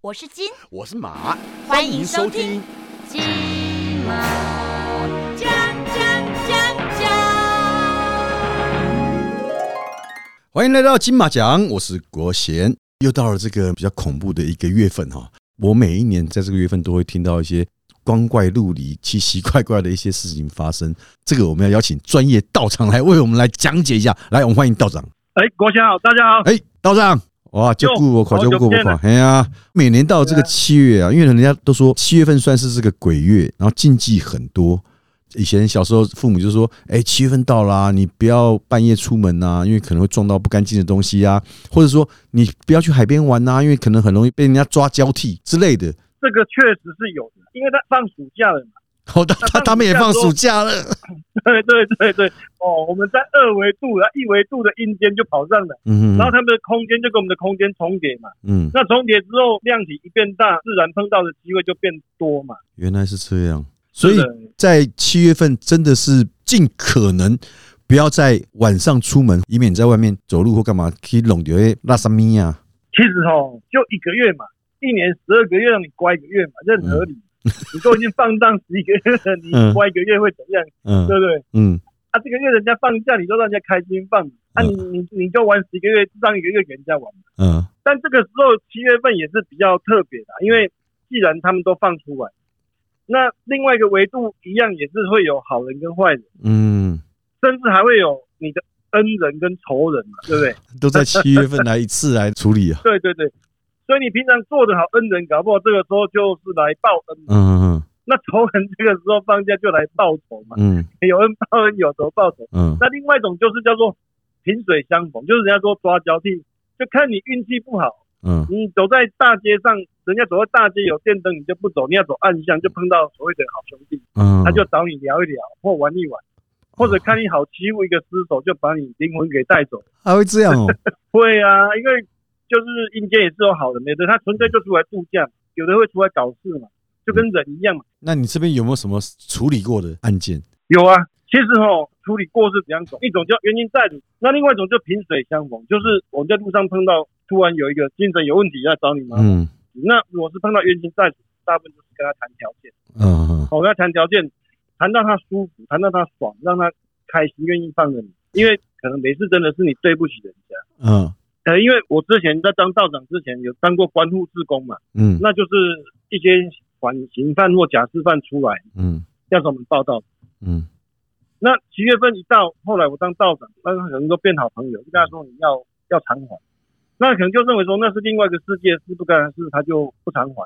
我是金，我是马，欢迎收听金马奖奖奖奖。欢迎来到金马奖，我是国贤。又到了这个比较恐怖的一个月份哈，我每一年在这个月份都会听到一些光怪陆离、奇奇怪怪的一些事情发生。这个我们要邀请专业道长来为我们来讲解一下。来，我们欢迎道长。哎，国贤好，大家好。哎，道长，哇，就顾我考，就顾我考。好久不见了哎呀，每年到这个七月啊，因为人家都说七月份算是这个鬼月，然后禁忌很多。以前小时候父母就说：“哎，七月份到啦，你不要半夜出门呐，因为可能会撞到不干净的东西啊，或者说你不要去海边玩呐，因为可能很容易被人家抓交替之类的。这个确实是有的，因为他放暑假了嘛。”好的，他他们也放暑假了。对对对对，哦，我们在二维度，然后一维度的阴间就跑上了，嗯然后他们的空间就跟我们的空间重叠嘛。嗯，那重叠之后，量体一变大，自然碰到的机会就变多嘛。原来是这样，所以在七月份真的是尽可能不要在晚上出门，以免你在外面走路或干嘛可以弄掉那什么呀。其实哦，就一个月嘛，一年十二个月让你乖一个月嘛，这很合理。你都已经放荡十一个月了，你嗯乖一个月会怎样？嗯对不对？嗯啊，这个月人家放假，你都让人家开心放嘛。啊你，你你就玩十一个月，让一个月给人家玩嘛。嗯但这个时候七月份也是比较特别的，因为既然他们都放出来，那另外一个维度一样也是会有好人跟坏人，嗯，甚至还会有你的恩人跟仇人嘛，对不对？都在七月份来一次来处理啊。对对对，所以你平常做的好恩人，搞不好这个时候就是来报恩嗯。嗯那仇人这个时候放假就来报仇嘛，嗯 有恩报恩，有仇报仇。嗯那另外一种就是叫做萍水相逢，就是人家说抓交替，就看你运气不好。嗯你走在大街上，人家走在大街有电灯，你就不走；你要走暗巷，就碰到所谓的好兄弟，嗯，他就找你聊一聊或玩一玩，或者看你好欺负一个失手，就把你灵魂给带走。还会这样哦。会啊，因为就是阴间也是有好的，有的他纯粹就出来度假，有的会出来搞事嘛，就跟人一样嘛。那你这边有没有什么处理过的案件？有啊，其实哦，处理过是两种，一种叫冤亲债主，那另外一种就萍水相逢，就是我们在路上碰到突然有一个精神有问题要找你麻烦。嗯那如果是碰到冤亲债主，大部分就是跟他谈条件，嗯我跟他谈条件，谈到他舒服，谈到他爽，让他开心，愿意放着你，因为可能每次真的是你对不起人家。嗯呃，因为我之前在当道长之前有当过关护志工嘛，嗯。那就是一些缓刑犯或假释犯出来嗯。要找我们报道。嗯。那七月份一到，后来我当道长，那可能都变好朋友，就跟他说你要要偿还，那可能就认为说那是另外一个世界，是不干的事，他就不偿还。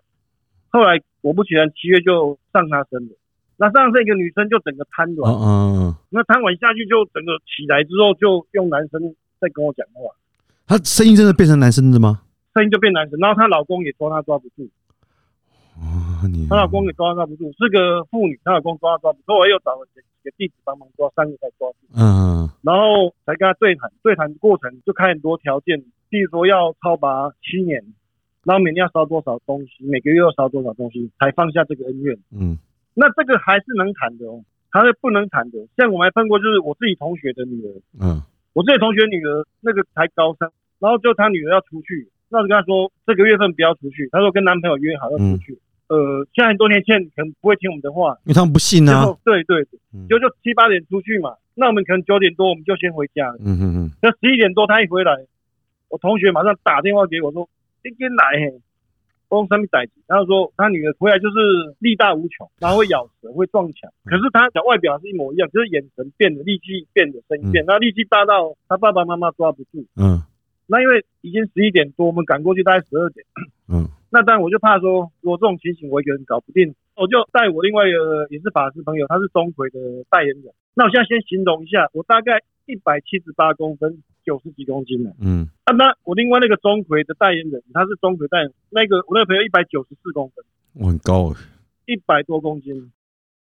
后来果不其然，七月就上他身了。那上身一个女生就整个瘫软，嗯，那瘫软下去就整个起来之后就用男生在跟我讲话，他声音真的变成男生的吗？声音就变男生，然后她老公也抓她抓不住，哦，你她老公也抓她抓不住，是个妇女，她老公抓她抓不住，后来又找了几个弟子帮忙抓，三个才抓住。嗯然后才跟她对谈，对谈过程就开很多条件，比如说要超拔七年，然后每年要烧多少东西，每个月要烧多少东西，才放下这个恩怨。嗯那这个还是能谈的哦，还是不能谈的。像我们还碰过，就是我自己同学的女儿，嗯我自己同学女儿那个才高三，然后就他女儿要出去，那我就跟他说这个月份不要出去，他说跟男朋友约好要出去。呃，现在很多年轻人可能不会听我们的话，因为他们不信啊。最后对对就就七八点出去嘛，那我们可能九点多我们就先回家了。嗯嗯嗯那十一点多他一回来，我同学马上打电话给我说：“你跟来嘿，我用什么代志？”他就说他女儿回来就是力大无穷，然后会咬舌，会撞墙。可是他的外表是一模一样，就是眼神变了，力气变了，声音变，那力气大到他爸爸妈妈抓不住。嗯那因为已经十一点多，我们赶过去大概十二点。嗯那当然我就怕说，如果这种情形我一个人搞不定，我就带我另外一个也是法师朋友，他是钟馗的代言人。那我现在先形容一下，我大概一百七十八公分，九十几公斤了。嗯啊，那我另外那个钟馗的代言人，他是钟馗代言人，那个我那个朋友一百九十四公分，我很高哎。一百多公斤，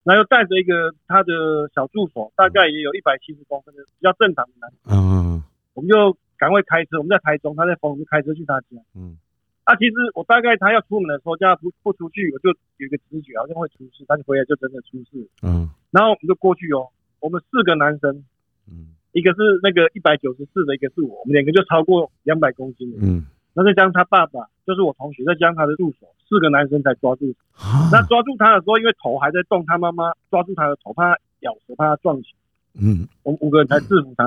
然后又带着一个他的小助手，大概也有一百七十公分的比较正常的男，嗯我们就赶快开车，我们在台中，他在丰，我们就开车去他家。嗯啊，其实我大概他要出门的时候，叫他不不出去，我就有一个直觉好像会出事，他就回来就真的出事。嗯然后我们就过去哦，我们四个男生，嗯一个是那个一百九十四的，一个是我，我们两个就超过两百公斤了。嗯那再加上他爸爸就是我同学，再加上他的助手，四个男生才抓住。啊那抓住他的时候，因为头还在动，他妈妈抓住他的头，怕他咬舌，怕他撞墙。嗯我们五个人才制服他，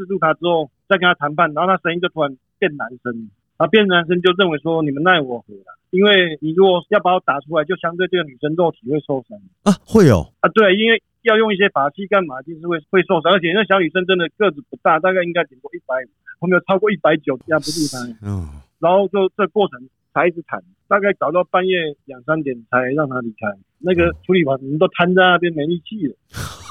制住他之后再跟他谈判，然后他声音就突然变男生，啊变男生就认为说你们奈我何了，因为你如果要把我打出来，就相对这个女生肉体会受伤。啊，会哦，啊，对，因为要用一些法器干嘛，就是会会受伤，而且那小女生真的个子不大，大概应该顶多一百五，我没有超过一百九压不住她，嗯，然后就这过程才一直谈，大概搞到半夜两三点才让她离开，那个处理完人都瘫在那边没力气了。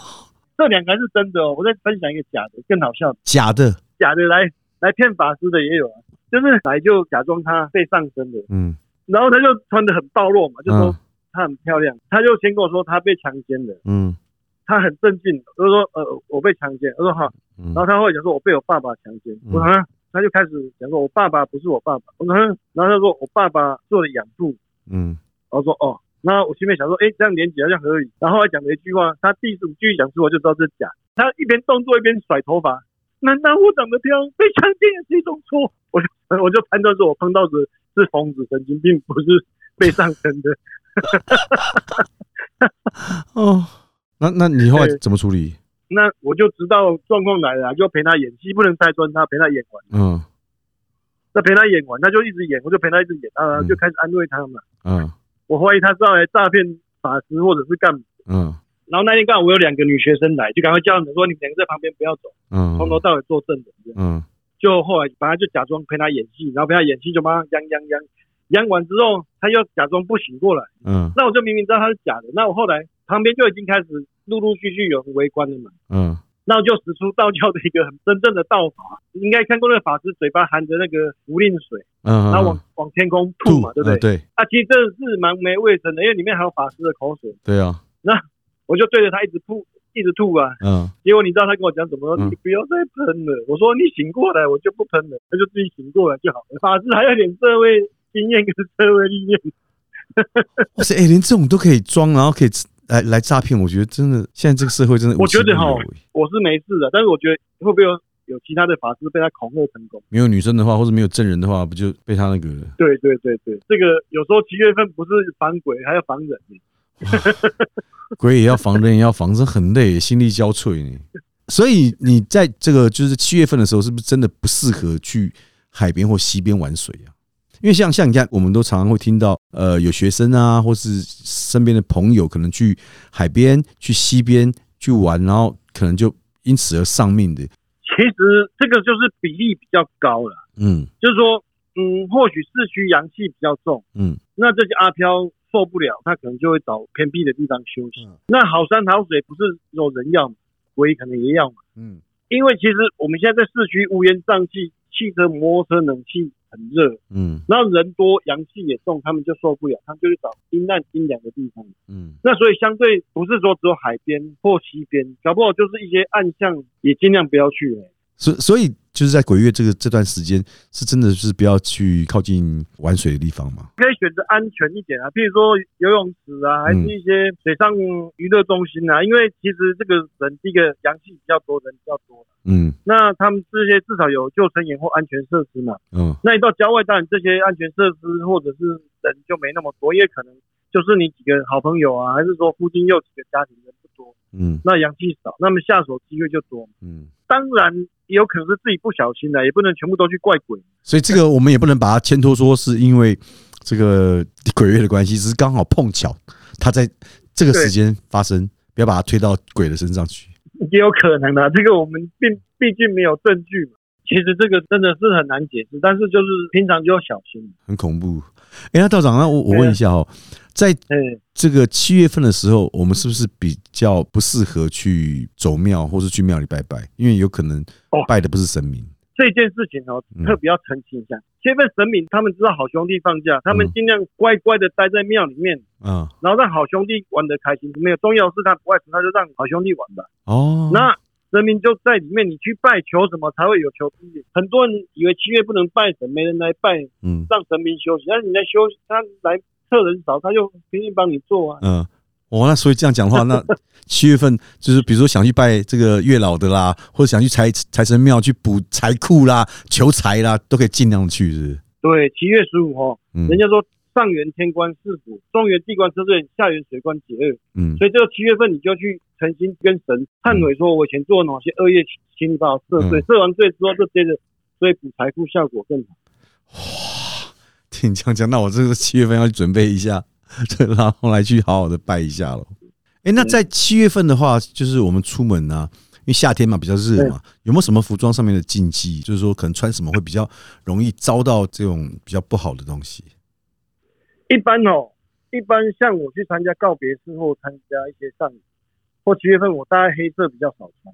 这两个还是真的哦，我再分享一个假的，更好笑的。假的，假的来来骗法师的也有啊，就是来就假装他被上身的，嗯。然后他就穿的很暴露嘛，就说嗯。她很漂亮，他就先跟我说他被强奸了，嗯。他很镇静，我就说呃我被强奸，我说好，嗯。然后他后来讲说我被我爸爸强奸，我说啊，他就开始讲说我爸爸不是我爸爸，我然后他说我爸爸是我的养父，嗯。然后说哦，那我心里面想说，哎，这样连起来好像合理。然后后来讲了一句话，他第五句讲出我就知道这是假。他一边动作一边甩头发，难道我长得漂亮，被强奸也是一种错？我就我就判断说我碰到的是疯子、神经病，不是被上身的。哦，那那你后来怎么处理？那我就知道状况来了，就陪他演戏，不能拆穿他，陪他演完。嗯那陪他演完，他就一直演，我就陪他一直演，啊，嗯就开始安慰他嘛。嗯我怀疑他是要来诈骗法师或者是干嘛。嗯。然后那天刚好我有两个女学生来，就赶快叫他们说，你们两个在旁边不要走，嗯。从头到尾做证人。嗯。就后来反正就假装陪他演戏，然后陪他演戏就帮他央央央，央完之后他又假装不醒过来，嗯。那我就明明知道他是假的，那我后来旁边就已经开始陆陆续续有人围观了嘛，嗯那我就使出道教的一个很真正的道法，你应该看过那个法师嘴巴含着那个符令水，嗯，然后往往天空吐嘛，对不对？呃对啊，其实这是蛮没卫生的，因为里面还有法师的口水，对啊，那我就对着他一直吐，一直吐啊。嗯结果你知道他跟我讲什么？嗯你不要再喷了。我说你醒过来，我就不喷了。他就自己醒过来就好了。法师还有点社会经验跟社会历练。哇塞，哎，连这种都可以装，然后可以来来诈骗，我觉得真的现在这个社会真的我觉得哈我是没事的，但是我觉得会不会有有其他的法师被他恐吓成功？没有女生的话，或者没有证人的话，不就被他那个？对对对对，这个有时候七月份不是防鬼，还要防人。鬼也要防，人也要防，这很累，心力交瘁呢。所以你在这个就是七月份的时候，是不是真的不适合去海边或溪边玩水啊？因为像像你看，我们都常常会听到，呃，有学生啊，或是身边的朋友，可能去海边、去溪边去玩，然后可能就因此而丧命的。其实这个就是比例比较高了，嗯就是说，嗯，或许市区阳气比较重，嗯那这些阿飘受不了，他可能就会找偏僻的地方休息。嗯那好山好水不是有人要嘛，鬼可能也要嘛。嗯因为其实我们现在在市区乌烟瘴气，汽车、摩托车冷气很热，嗯然后人多阳气也重，他们就受不了，他们就去找阴暗阴凉的地方。嗯那所以相对不是说只有海边或西边，搞不好就是一些暗巷也尽量不要去、欸。所所以就是在鬼月这个这段时间，是真的是不要去靠近玩水的地方嘛？可以选择安全一点啊，譬如说游泳池啊，还是一些水上娱乐中心啊。因为其实这个人第一个阳气比较多，人比较多，嗯那他们这些至少有救生员或安全设施嘛。嗯那你到郊外，当然这些安全设施或者是人就没那么多，也可能就是你几个好朋友啊，还是说附近又几个家庭人不多，嗯那阳气少，那么下手机会就多。嗯。当然也有可能是自己不小心的，也不能全部都去怪鬼。所以这个我们也不能把它牵拖说是因为这个鬼月的关系，只是刚好碰巧它在这个时间发生，不要把它推到鬼的身上去。也有可能啊，这个我们并毕竟没有证据嘛。其实这个真的是很难解释，但是就是平常就要小心。很恐怖。哎、那道长，那我我问一下哦，在哎，这个七月份的时候，我们是不是比较不适合去走庙，或是去庙里拜拜？因为有可能哦拜的不是神明。这件事情哦嗯，特别要澄清一下。七月份神明他们知道好兄弟放假，他们嗯尽量乖乖的待在庙里面，嗯，然后让好兄弟玩的开心。没有重要的是他不爱吃，他就让好兄弟玩吧。哦，那神明就在里面，你去拜求什么才会有求必应。很多人以为七月不能拜神，没人来拜，嗯让神明休息。但是你来休息，他来客人少，他就拼命帮你做啊。嗯，哦，那所以这样讲的话，那七月份就是比如说想去拜这个月老的啦，或者想去财财神庙去补财库啦、求财啦，都可以尽量去，是不是？对，七月十五号，嗯人家说上元天官赐福，中元地官赦罪，下元水官解厄。嗯所以这个七月份你就去诚心跟神忏悔，说我以前做了哪些恶业，请你把我赦罪。嗯赦完罪之后，就接着所以补财库效果更好。听你这样讲，那我这个七月份要去准备一下，对，然后来去好好的拜一下了。哎，那在七月份的话，就是我们出门啊，因为夏天嘛比较热嘛，有没有什么服装上面的禁忌？就是说可能穿什么会比较容易遭到这种比较不好的东西？一般哦，一般像我去参加告别式或参加一些丧礼，或七月份我大概黑色比较少穿，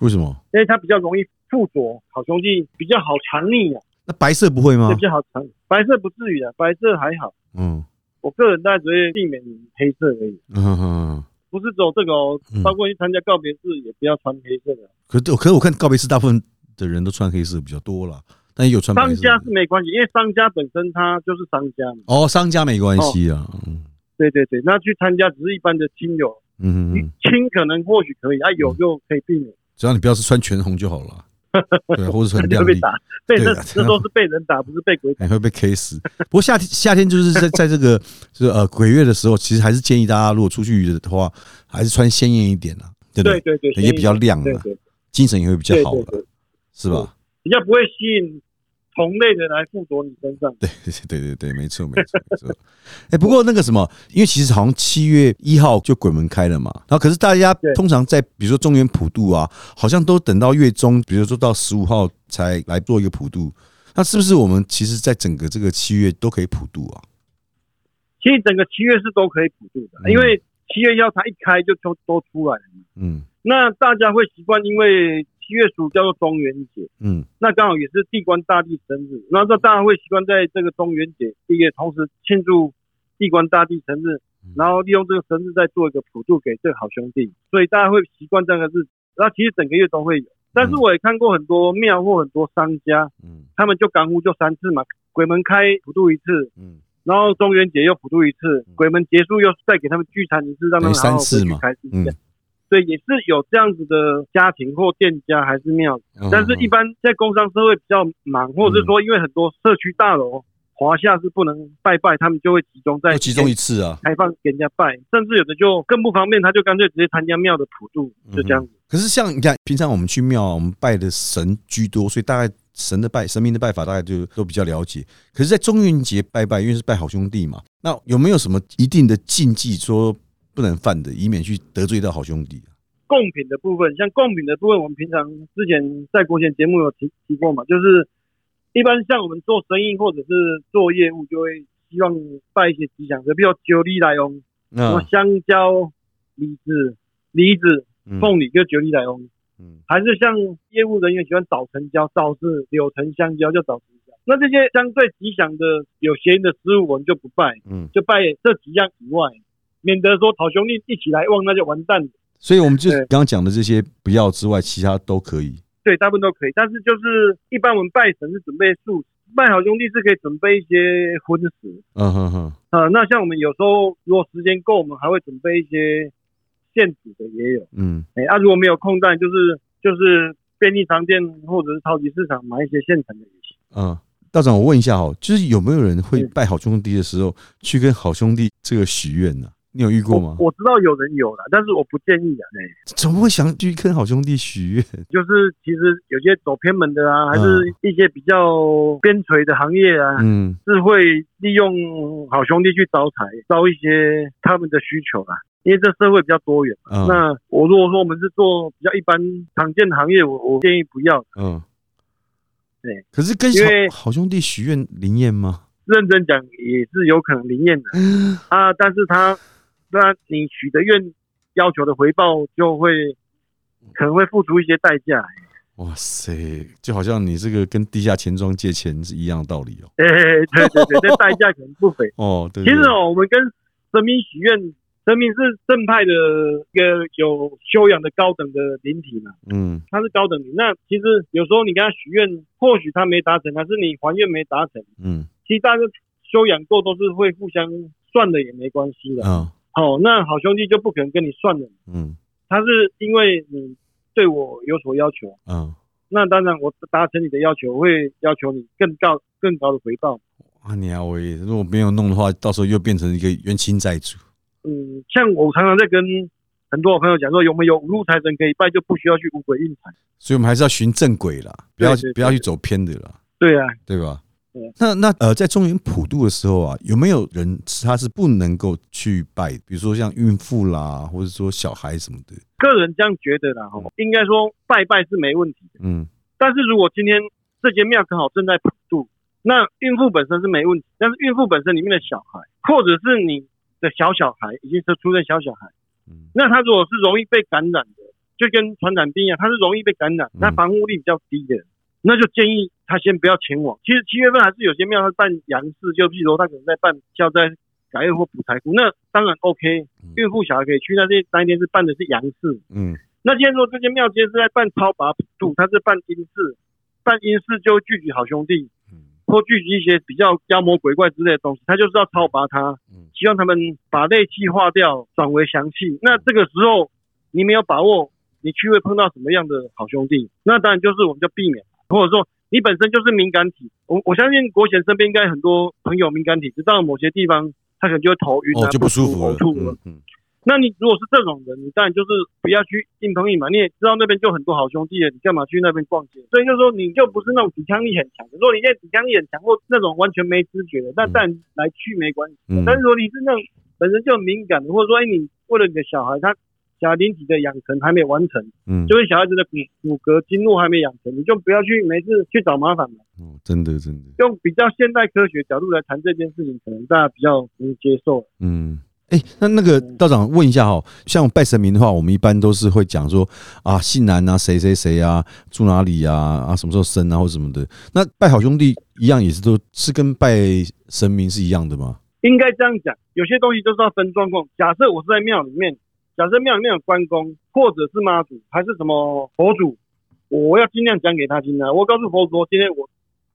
为什么？因为它比较容易附着，好兄弟比较好藏匿啊，那白色不会吗也比？较好藏。白色不至于啊，白色还好。嗯我个人大概只会避免黑色而已，嗯嗯嗯。不是只有这个哦嗯，包括去参加告别式也不要穿黑色的。可是可是我看告别式大部分的人都穿黑色比较多了，但也有穿白色。商家是没关系，因为商家本身他就是商家嘛。哦，商家没关系啊。嗯对对对，那去参加只是一般的亲友，嗯亲可能或许可以，啊有就可以避免，只要你不要是穿全红就好了。对，或者是很亮丽，被打，被那那都是被人打，不是被鬼打。你会被 K 死。不过夏天夏天就是在在这个就是呃鬼月的时候，其实还是建议大家如果出去的话，还是穿鲜艳一点啊，对不对对对，也比较亮啊，对对精神也会比较好了，对对对，是吧？比较不会吸引同类的来附着你身上。对 对对对，没错没错没错。哎，不过那个什么，因为其实好像七月一号就鬼门开了嘛，然后可是大家通常在比如说中原普渡啊，好像都等到月中，比如说到十五号才来做一个普渡。那是不是我们其实，在整个这个七月都可以普渡啊？其实整个七月是都可以普渡的，嗯因为七月一号它一开就都都出来了嘛。嗯那大家会习惯，因为七月十五叫做中元节，嗯。那刚好也是地官大帝生日，然后这大家会习惯在这个中元节，第一个同时庆祝地官大帝生日，然后利用这个生日再做一个普渡给这个好兄弟，所以大家会习惯这个日子。那其实整个月都会有，但是我也看过很多庙或很多商家，嗯。他们就港呼就三次嘛，鬼门开普渡一次，嗯，然后中元节又普渡一次，鬼门结束又再给他们聚餐一次，让他们好好回去次嘛嗯。对，也是有这样子的家庭或店家还是庙，嗯但是一般在工商社会比较忙，或者是说因为很多社区大楼华夏是不能拜拜，他们就会集中在就集中一次啊。开放给人家拜，甚至有的就更不方便，他就干脆直接参加庙的普渡，就这样子。可是像你看，平常我们去庙啊，我们拜的神居多，所以大概神的拜神明的拜法大概就都比较了解。可是，在中元节拜拜，因为是拜好兄弟嘛，那有没有什么一定的禁忌说不能犯的，以免去得罪到好兄弟？贡品的部分，像贡品的部分，我们平常之前在国前节目有提提过嘛，就是一般像我们做生意或者是做业务，就会希望拜一些吉祥的，比如九里来翁，什么那香蕉、李子、梨子、嗯。凤梨就九里来翁，嗯。还是像业务人员喜欢早成交，早是柳橙香蕉就早成交。那这些相对吉祥的有谐音的食物，我们就不拜，嗯，就拜这几样以外，免得说好兄弟一起来旺，那就完蛋了。所以我们就对刚刚讲的这些不要之外，其他都可以。对，大部分都可以，但是就是一般我们拜神是准备素食，拜好兄弟是可以准备一些荤食。嗯哼哼，呃，那像我们有时候如果时间够，我们还会准备一些现煮的也有。嗯哎、啊，如果没有空档，就是就是便利商店或者是超级市场买一些现成的也行。嗯，道长，我问一下哦，就是有没有人会嗯拜好兄弟的时候去跟好兄弟这个许愿呢？你有遇过吗我？我知道有人有啦，但是我不建议啊。哎、怎么会想去跟好兄弟许愿？就是其实有些走偏门的啊，还是一些比较边陲的行业啊，嗯是会利用好兄弟去招财，招一些他们的需求啊。因为这社会比较多元嘛。嗯那我如果说我们是做比较一般常见的行业，我我建议不要。嗯，对。可是跟因为好好兄弟许愿灵验吗？认真讲也是有可能灵验的 啊，但是他那你许的愿要求的回报就会可能会付出一些代价。哇塞，就好像你这个跟地下钱庄借钱是一样的道理哦。哎、对对对，这代价可能不菲。哦，对，对其实哦，我们跟神明许愿，神明是正派的一个有修养的高等的灵体嘛，嗯他是高等灵。那其实有时候你跟他许愿，或许他没达成，还是你还愿没达成，嗯其实大家修养够都是会互相算的也没关系的。啊好、那好兄弟就不可能跟你算了，嗯。他是因为你对我有所要求，嗯。那当然我达成你的要求，会要求你更高更高的回报。啊，你啊，我也如果没有弄的话，到时候又变成一个冤亲债主。嗯，像我常常在跟很多朋友讲说，有没有五路财神可以拜，就不需要去五鬼运财。所以我们还是要循正轨啦，不要不要去走偏的啦，对啊，对吧对？那那呃，在中原普渡的时候啊，有没有人他是不能够去拜？比如说像孕妇啦，或者说小孩什么的。个人这样觉得啦，哈，应该说拜拜是没问题的。嗯但是如果今天这间庙刚好正在普渡，那孕妇本身是没问题，但是孕妇本身里面的小孩，或者是你的小小孩已经是出生小小孩，嗯那他如果是容易被感染的，就跟传染病一样，他是容易被感染，嗯那防护力比较低的，那就建议他先不要前往。其实七月份还是有些庙他办阳事，就譬如说他可能在办消灾改运或补财库，那当然 OK，孕妇小孩可以去，那这那一天是办的是阳事。嗯那今天说这间庙今天是在办超拔普渡，他是办阴事，办阴事就聚集好兄弟，嗯或聚集一些比较妖魔鬼怪之类的东西，他就是要超拔他，嗯希望他们把内气化掉，转为祥气。那这个时候你没有把握，你去会碰到什么样的好兄弟？那当然就是我们就避免，或者说你本身就是敏感体，我我相信国贤身边应该很多朋友敏感体，知道某些地方他可能就会头晕啊，哦就不舒服了呕吐了。嗯嗯那你如果是这种人，你当然就是不要去硬碰硬嘛。你也知道那边就很多好兄弟了，你干嘛去那边逛街？所以就说你就不是那种抵抗力很强的。如果你现在抵抗力很强或那种完全没知觉的，那当然来去没关系。嗯但是如果你是那种本身就很敏感的，或者说哎你为了你的小孩，他小孩灵体的养成还没完成，嗯就是小孩子的骨骨骼经络还没养成，你就不要去没事去找麻烦嘛。哦，真的真的，用比较现代科学角度来谈这件事情，可能大家比较能接受。嗯。哎、那那个道长问一下哈，像拜神明的话，我们一般都是会讲说啊，姓男啊，谁谁谁啊，住哪里啊，啊，什么时候生啊，或什么的。那拜好兄弟一样，也是都是跟拜神明是一样的吗？应该这样讲，有些东西都是要分状况。假设我是在庙里面，假设庙里面有关公，或者是妈祖，还是什么佛祖，我要尽量讲给他听啊。我告诉佛祖说，今天我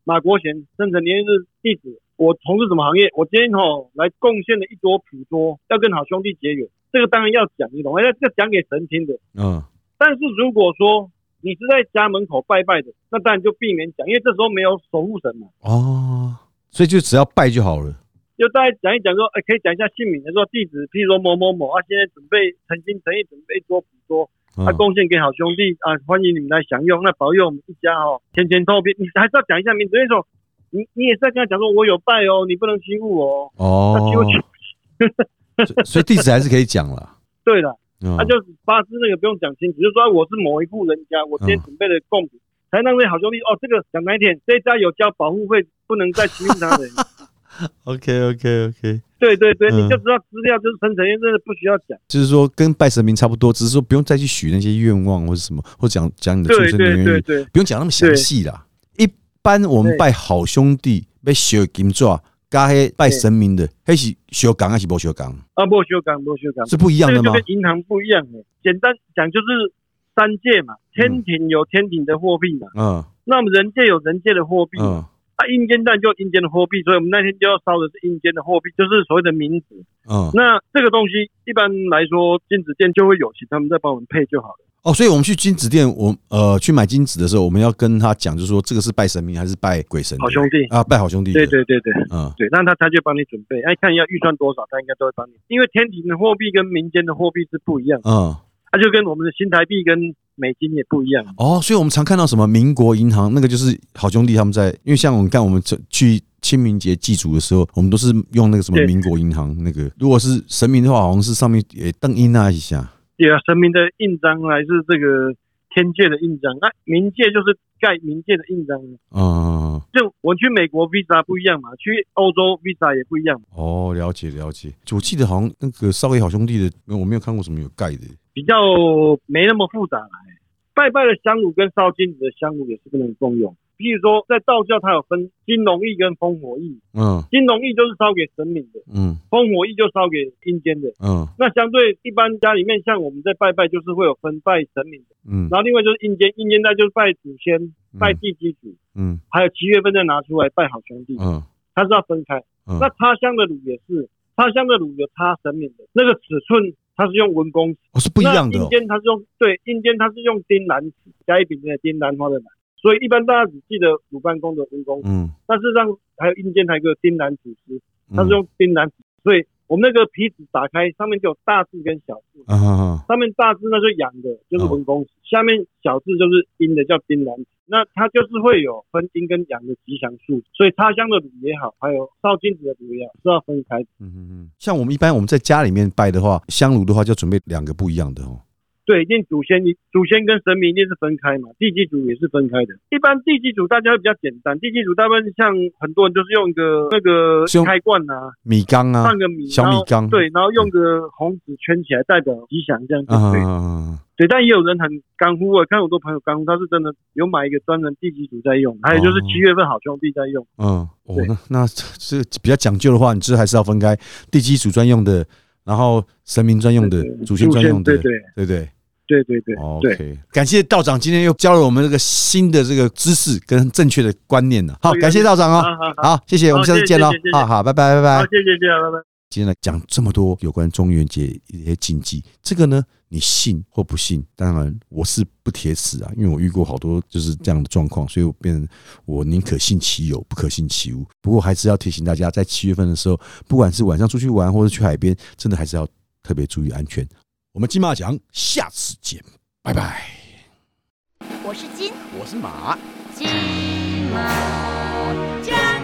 马国贤生辰年月日地址，我从事什么行业，我今天吼来贡献了一桌普桌，要跟好兄弟结缘。这个当然要讲，你懂吗？要要讲给神听的。嗯但是如果说你是在家门口拜拜的，那当然就避免讲，因为这时候没有守护神嘛。哦，所以就只要拜就好了。就大家讲一讲说，哎、可以讲一下姓名的，说地址，譬如说某某某啊，现在准备诚心诚意准备一桌普桌，嗯啊，贡献给好兄弟啊，欢迎你们来享用，那保佑我们一家哦，前前透明。你还是要讲一下名字，因为说你你也是在跟他讲说，我有拜哦，你不能欺负我哦，他欺负哦，所以地址还是可以讲了。对了，嗯他就是八字那个不用讲清楚，就说、啊我是某一户人家，我今天嗯准备的贡品，才让那好兄弟哦，这个讲难听，这一家有交保护费，不能再欺负他人。OK OK OK，对对对，嗯你就知道资料就是生辰宴，真的不需要讲。就是说跟拜神明差不多，只是说不用再去许那些愿望或者什么，或者讲讲你的出生年月日。不用讲那么详细啦。一般我们拜好兄弟，拜小金纸，加黑拜神明的，还是小港还是不小港？啊，不小港，不小港，是不一样的吗这个就？跟银行不一样的。简单讲就是三界嘛，天庭有天庭的货币嘛，嗯那么人界有人界的货币，嗯啊，阴间当然就阴间的货币，所以我们那天就要烧的是阴间的货币，就是所谓的冥纸。嗯，那这个东西一般来说，金子店就会有，请他们再帮我们配就好了。哦，所以我们去金子店，我呃去买金子的时候，我们要跟他讲，就是说这个是拜神明还是拜鬼神？好兄弟，啊，拜好兄弟的。对对对对嗯对，那他他就帮你准备，哎，看要预算多少，他应该都会帮你，因为天庭的货币跟民间的货币是不一样的，嗯。它就跟我们的新台币跟美金也不一样。哦，所以我们常看到什么民国银行，那个就是好兄弟他们在，因为像我们看我们这去清明节祭祖的时候，我们都是用那个什么民国银行那个。如果是神明的话，好像是上面也邓印那一下。对啊，神明的印章还是这个天界的印章，那冥界就是盖冥界的印章。嗯，就我去美国 Visa 不一样嘛，去欧洲 Visa 也不一样，哦，了解了解。我记得好像那个少爷好兄弟的，我没有看过什么有盖的。比较没那么复杂啦。拜拜的香炉跟烧金子的香炉也是不能共用。譬如说，在道教它有分金龙意跟烽火意，嗯。金龙意就是烧给神明的，嗯。烽火意就烧给阴间的。嗯。那相对一般家里面，像我们在拜拜，就是会有分拜神明的，嗯。然后另外就是阴间，阴间那就是拜祖先、拜地基主，嗯。还有七月份再拿出来拜好兄弟，嗯。它是要分开。嗯。那他香的卤也是，插香的卤有插神明的，那个尺寸它是用文公尺，哦是不一样的哦。阴间它是用对阴间它是用丁兰尺，加一丙丁的丁兰花的兰，所以一般大家只记得鲁班公的文公，嗯，但事实上还有印鉴台一个丁兰祖师，它是嗯用丁兰，所以我们那个皮纸打开，上面就有大字跟小字，啊上面大字那就是阳的，就是文公子，下面小字就是阴的，叫丁兰子。那它就是会有分阴跟阳的吉祥数，所以他香的炉也好，还有烧金子的炉也好，是要分开。嗯嗯嗯，像我们一般我们在家里面拜的话，香炉的话就准备两个不一样的哦。对，一定祖先，祖先跟神明一定是分开嘛，地基组也是分开的。一般地基组大家会比较简单，地基组大部分像很多人就是用一个那个用开罐啊，米缸啊，放个米，小米缸，对，然后用个红纸圈起来代表吉祥，这样就啊对。但也有人很干乎，啊看很多朋友干乎，他是真的有买一个专门地基组在用，还有就是哦七月份好兄弟在用。嗯，哦对，那那这比较讲究的话，你这还是要分开地基组专用的，然后神明专用的祖先专用的，对对对对对对对对，？OK，感谢道长今天又教了我们这个新的这个知识跟正确的观念了。好，感谢道长哦。好谢谢，我们下次见喽好好，拜拜拜拜好，。谢谢谢谢，拜拜。今天来讲这么多有关中元节一些禁忌，这个呢，你信或不信？当然我是不铁齿啊，因为我遇过好多就是这样的状况，所以我变成我宁可信其有，不可信其无。不过还是要提醒大家，在七月份的时候，不管是晚上出去玩或者去海边，真的还是要特别注意安全。我们金马奖下次见拜拜。我是金。我是马。金马